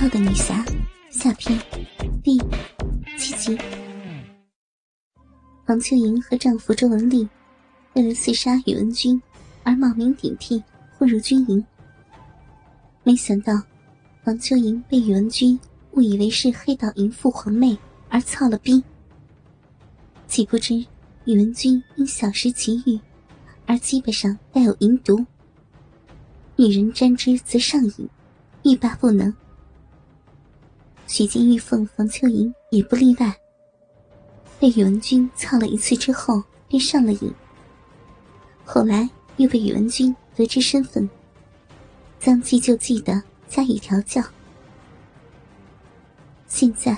糙的女侠下篇第七集。黄秋莹和丈夫周文丽为了刺杀宇文君而冒名顶替混入军营，没想到黄秋莹被宇文君误以为是黑道淫妇皇妹而操了逼。岂不知宇文君因小食奇欲而基本上带有淫毒，女人沾之则上瘾。欲罢不能，许金玉凤、房秋莹也不例外。被宇文君操了一次之后，便上了瘾。后来又被宇文君得知身份，将计就计的加以调教。现在，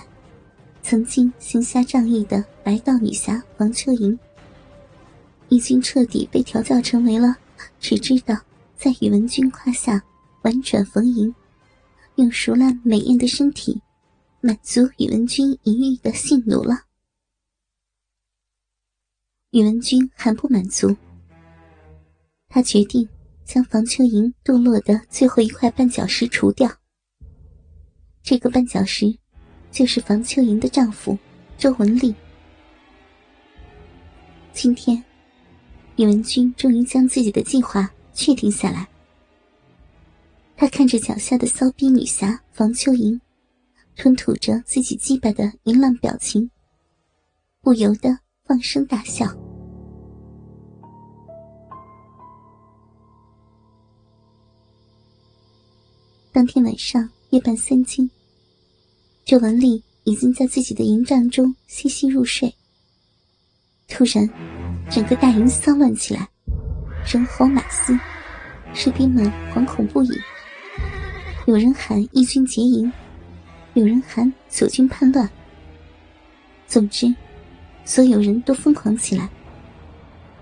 曾经行侠仗义的白道女侠王秋莹，已经彻底被调教成为了只知道在宇文君胯下婉转逢迎。用熟烂美艳的身体满足宇文君淫欲的性奴了。宇文君还不满足，他决定将房秋莹堕落的最后一块绊脚石除掉。这个绊脚石，就是房秋莹的丈夫周文丽。今天，宇文君终于将自己的计划确定下来。他看着脚下的骚逼女侠房秋莹，吞吐着自己祭拜的淫浪表情，不由得放声大笑。当天晚上夜半三更，周文丽已经在自己的营帐中悉悉入睡。突然，整个大营骚乱起来，人吼马嘶，士兵们惶恐不已。有人喊义军结营，有人喊左军叛乱。总之，所有人都疯狂起来。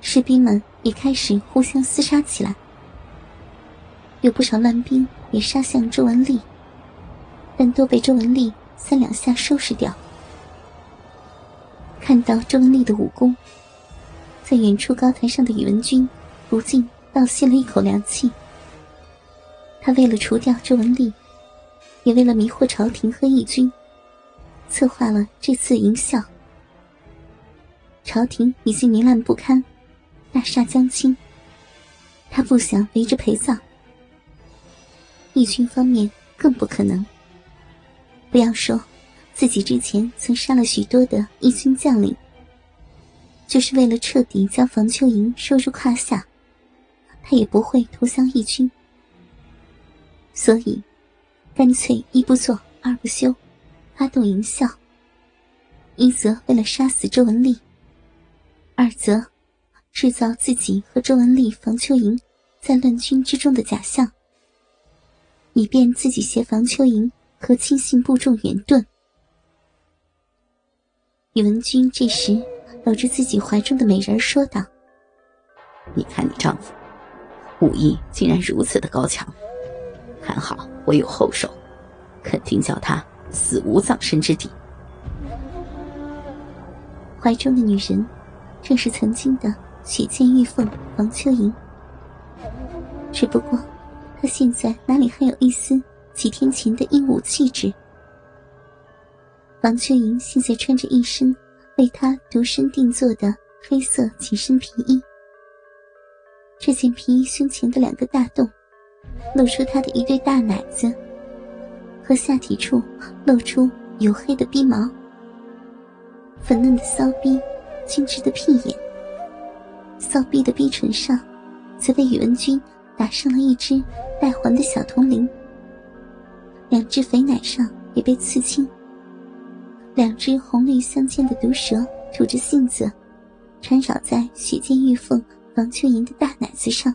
士兵们也开始互相厮杀起来。有不少乱兵也杀向周文丽，但都被周文丽三两下收拾掉。看到周文丽的武功，在远处高台上的宇文军不禁倒吸了一口凉气。他为了除掉周文丽，也为了迷惑朝廷和义军，策划了这次营校。朝廷已经糜烂不堪，大厦将倾。他不想围着陪葬。义军方面更不可能。不要说自己之前曾杀了许多的义军将领，就是为了彻底将房秋莹收入胯下，他也不会投降义军。所以，干脆一不做二不休，发动营校。一则为了杀死周文丽，二则制造自己和周文丽、房秋莹在乱军之中的假象，以便自己携房秋莹和亲信部众远遁。宇文君这时搂着自己怀中的美人说道：“你看你丈夫，武艺竟然如此的高强。”好我有后手，肯定叫他死无葬身之地。怀中的女人，正是曾经的雪见玉凤王秋莹。只不过，她现在哪里还有一丝几天前的英武气质？王秋莹现在穿着一身为她独身定做的黑色紧身皮衣，这件皮衣胸前的两个大洞。露出他的一对大奶子，和下体处露出黝黑的逼毛，粉嫩的骚逼，精致的屁眼，骚逼的逼唇上，则被宇文君打上了一只带环的小铜铃。两只肥奶上也被刺青，两只红绿相间的毒蛇吐着信子，缠绕在雪见玉凤王秋莹的大奶子上。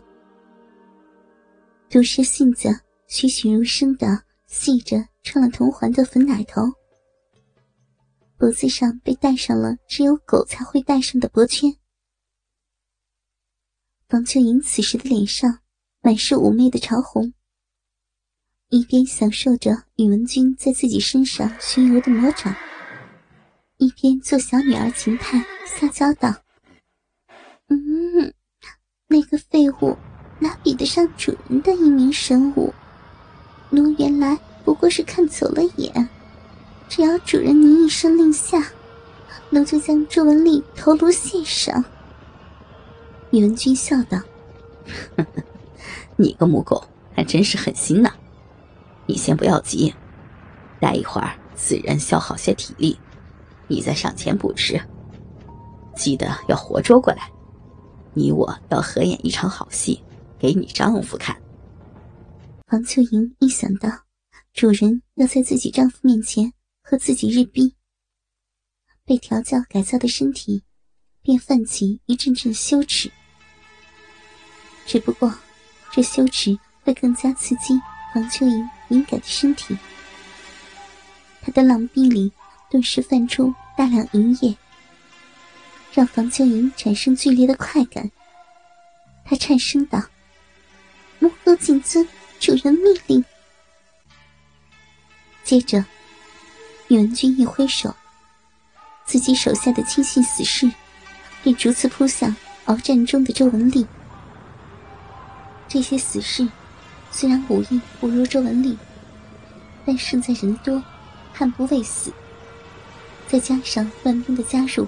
毒蛇信子栩栩如生的系着串了铜环的粉奶头，脖子上被戴上了只有狗才会戴上的脖圈。房秋莹此时的脸上满是妩媚的潮红，一边享受着宇文君在自己身上巡游的魔掌，一边做小女儿情态撒娇道：“嗯，那个废物。”哪比得上主人的一名神武？奴原来不过是看走了眼，只要主人您一声令下，奴就将周文丽头颅献上。宇文君笑道：“你个母狗，还真是狠心呐！你先不要急，待一会儿此人消耗些体力，你再上前捕食。记得要活捉过来，你我要合演一场好戏，给你丈夫看。”黄秋莹一想到主人要在自己丈夫面前和自己日逼，被调教改造的身体便泛起一阵阵羞耻。只不过，这羞耻会更加刺激黄秋莹敏感的身体。她的浪壁里顿时泛出大量银液，让黄秋莹产生剧烈的快感。她颤声道：“母狗谨遵主人命令。”接着，宇文君一挥手，自己手下的亲信死士便逐次扑向鏖战中的周文丽。这些死士虽然武艺不如周文丽，但胜在人多，悍不畏死。再加上乱兵的加入，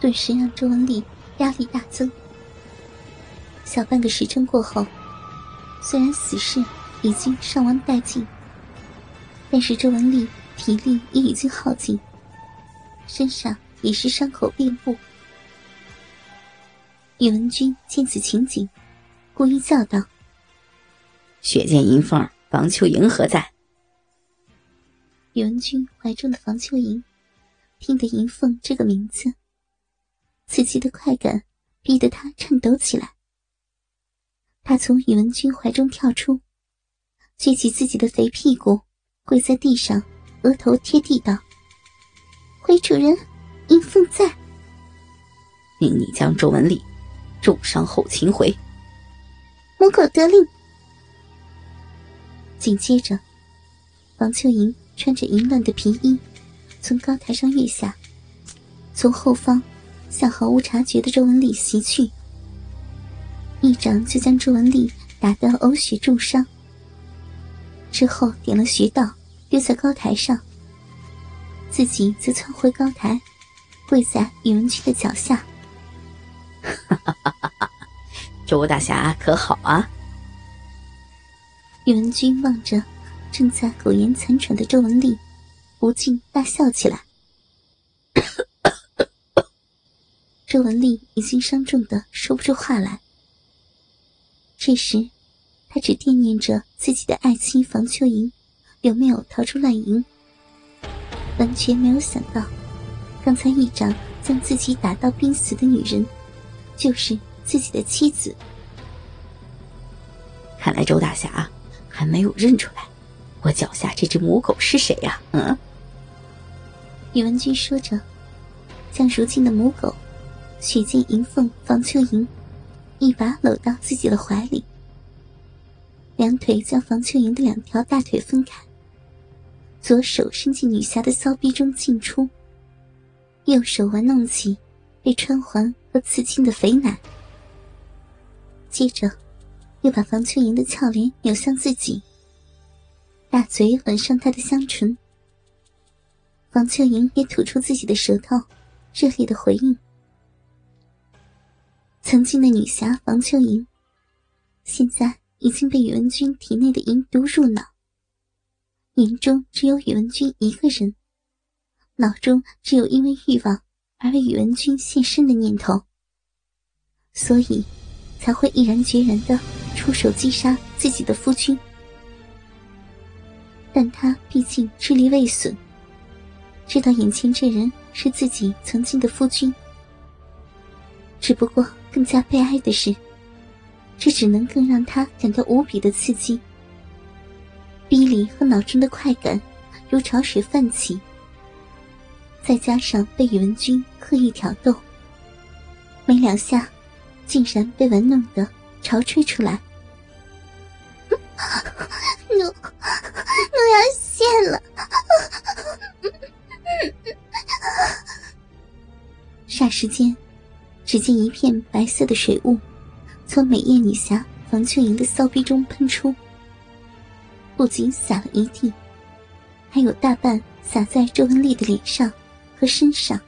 顿时让周文丽压力大增。小半个时辰过后，虽然死士已经伤亡殆尽，但是周文丽体力也已经耗尽，身上已是伤口遍布。宇文君见此情景。故意叫道：“血溅银凤，房秋莹何在？”宇文君怀中的房秋莹听得银凤这个名字，刺激的快感逼得他颤抖起来。他从宇文君怀中跳出，撅起自己的肥屁股，跪在地上，额头贴地道：“回主人，银凤在。”命你将周文丽重伤后擒回。母狗得令。紧接着，王秋莹穿着淫乱的皮衣，从高台上跃下，从后方向毫无察觉的周文丽袭去，一掌就将周文丽打得呕血重伤。之后点了穴道，丢在高台上，自己则窜回高台，跪在宇文君的脚下。哈哈哈哈哈！周大侠可好啊？宇文君望着正在苟延残喘的周文丽，不禁大笑起来。周文丽已经伤重的说不出话来。这时，他只惦念着自己的爱妻房秋莹有没有逃出乱营，完全没有想到，刚才一掌将自己打到濒死的女人，就是。自己的妻子，看来周大侠还没有认出来，我脚下这只母狗是谁呀？嗯。宇文君说着，将如今的母狗血溅银凤房秋莹一把搂到自己的怀里，两腿将房秋莹的两条大腿分开，左手伸进女侠的骚逼中进出，右手玩弄起被穿环和刺青的肥奶。接着，又把房秋莹的俏脸扭向自己，大嘴吻上她的香唇。房秋莹也吐出自己的舌头，热烈的回应。曾经的女侠房秋莹，现在已经被宇文君体内的淫毒入脑，眼中只有宇文君一个人，脑中只有因为欲望而为宇文君献身的念头，所以。才会毅然决然的出手击杀自己的夫君，但他毕竟智力未损，知道眼前这人是自己曾经的夫君。只不过更加悲哀的是，这只能更让他感到无比的刺激，逼里和脑中的快感如潮水泛起，再加上被宇文君刻意挑逗，没两下。竟然被玩弄的潮吹出来，奴奴要泄了！霎时间，只见一片白色的水雾从美艳女侠房秋莹的骚逼中喷出，不仅洒了一地，还有大半洒在周文丽的脸上和身上。